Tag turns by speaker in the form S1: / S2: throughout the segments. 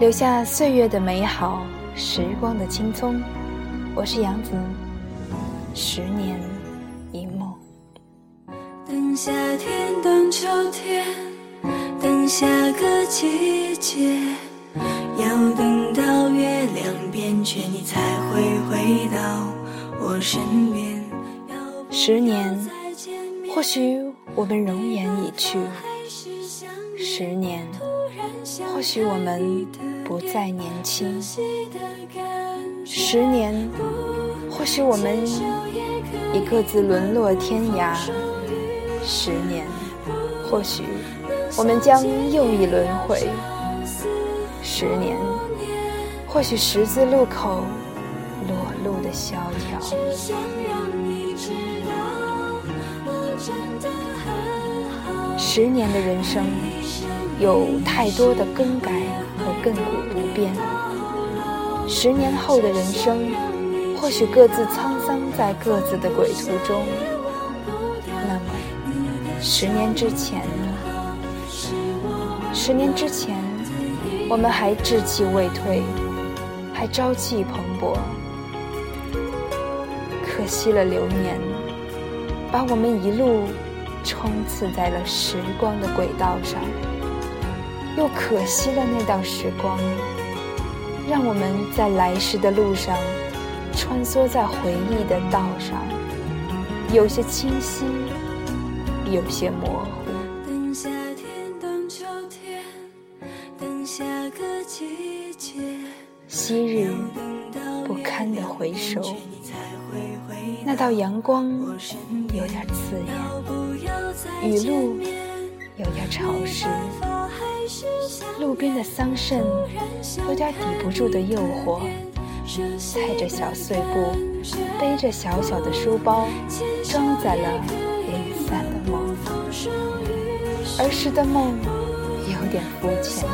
S1: 留下岁月的美好，时光的青葱。我是杨子，十年一梦。
S2: 等夏天，等秋天，等下个季节，要等到月亮变缺，你才会回到我身边。
S1: 十年，或许我们容颜已去；十年，或许我们不再年轻；十年，或许我们已各自沦落天涯；十年，或许我们将又一轮回；十年，或许十字路口裸露的萧条。十年的人生，有太多的更改和亘古不变。十年后的人生，或许各自沧桑在各自的轨途中。那么，十年之前呢？十年之前，我们还志气未退，还朝气蓬勃。可惜了流年，把我们一路。冲刺在了时光的轨道上，又可惜了那道时光，让我们在来时的路上穿梭在回忆的道上，有些清晰，有些模糊。
S2: 等夏天，等秋天，等下个季节。
S1: 昔日不堪的回首，那道阳光有点刺眼。雨露有点潮湿，路边的桑葚有点抵不住的诱惑。踩着小碎步，背着小小的书包，装载了零散的梦。儿时的梦有点肤浅。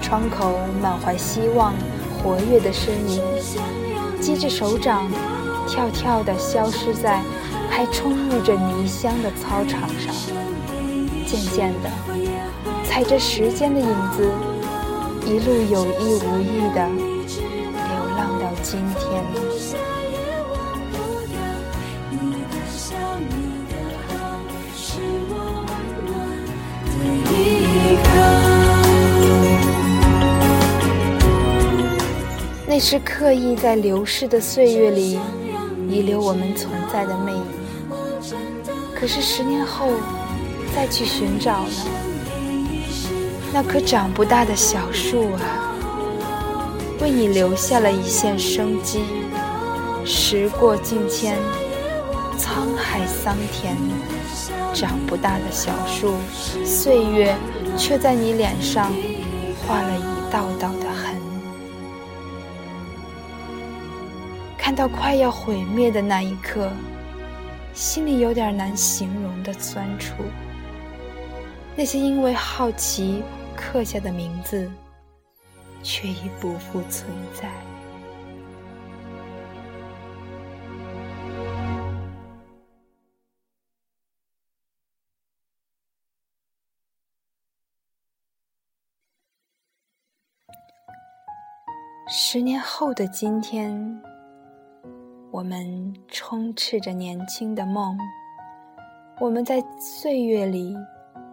S1: 窗口满怀希望，活跃的身影，击着手掌。跳跳地消失在还充溢着泥香的操场上，渐渐的，踩着时间的影子，一路有意无意的流浪到今天。那是刻意在流逝的岁月里。遗留我们存在的魅影。可是十年后再去寻找呢？那棵长不大的小树啊，为你留下了一线生机。时过境迁，沧海桑田，长不大的小树，岁月却在你脸上画了一道道的痕。看到快要毁灭的那一刻，心里有点难形容的酸楚。那些因为好奇刻下的名字，却已不复存在。十年后的今天。我们充斥着年轻的梦，我们在岁月里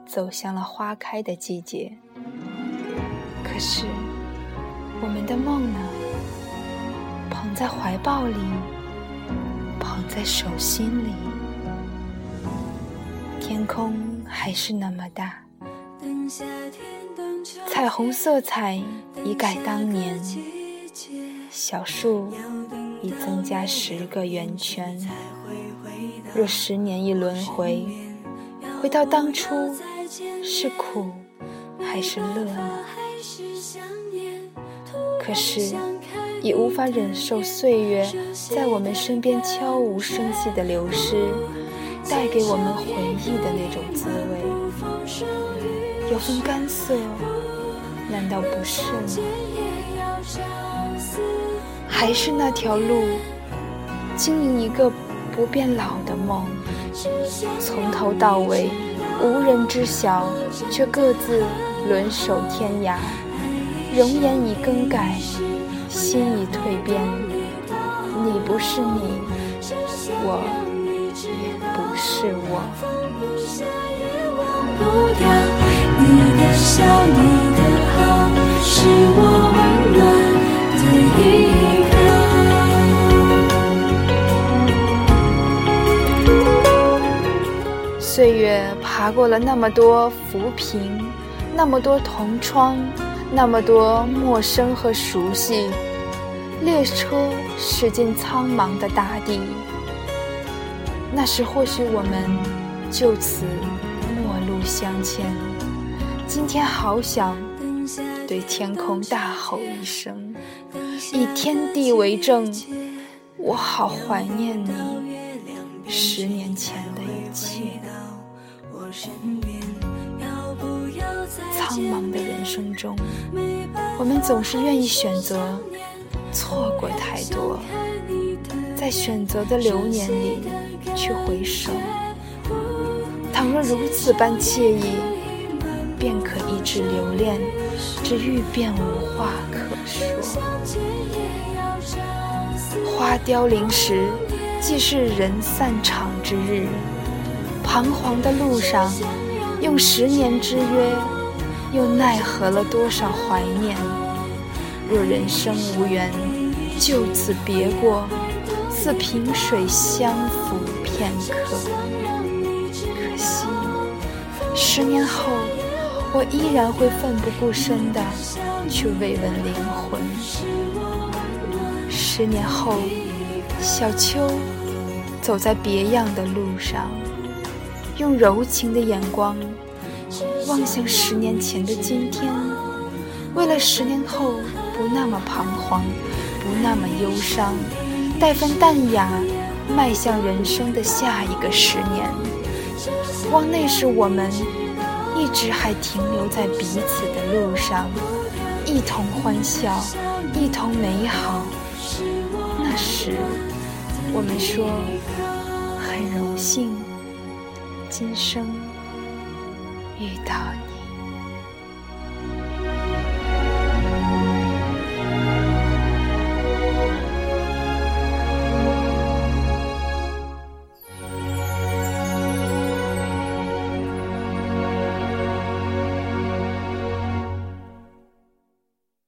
S1: 走向了花开的季节。可是，我们的梦呢？捧在怀抱里，捧在手心里，天空还是那么大，彩虹色彩已改当年，小树。已增加十个圆圈。若十年一轮回，回到当初，是苦还是乐呢？可是，已无法忍受岁月在我们身边悄无声息的流失，带给我们回忆的那种滋味，有份干涩，难道不是吗？还是那条路，经营一个不变老的梦，从头到尾无人知晓，却各自轮守天涯。容颜已更改，心已蜕变。你不是你，我也不是我。爬过了那么多浮萍，那么多同窗。那么多陌生和熟悉，列车驶进苍茫的大地。那时或许我们就此陌路相牵。今天好想对天空大吼一声，以天地为证，我好怀念你十年前的一切。苍茫的人生中，我们总是愿意选择错过太多，在选择的流年里去回首。倘若如此般惬意，便可一直留恋，只欲便无话可说。花凋零时，既是人散场之日。彷徨的路上，用十年之约。又奈何了多少怀念？若人生无缘，就此别过，似萍水相逢片刻。可惜，十年后，我依然会奋不顾身地去慰问灵魂。十年后，小秋走在别样的路上，用柔情的眼光。望向十年前的今天，为了十年后不那么彷徨，不那么忧伤，带份淡雅，迈向人生的下一个十年。望那时我们一直还停留在彼此的路上，一同欢笑，一同美好。那时我们说很荣幸，今生。遇到你。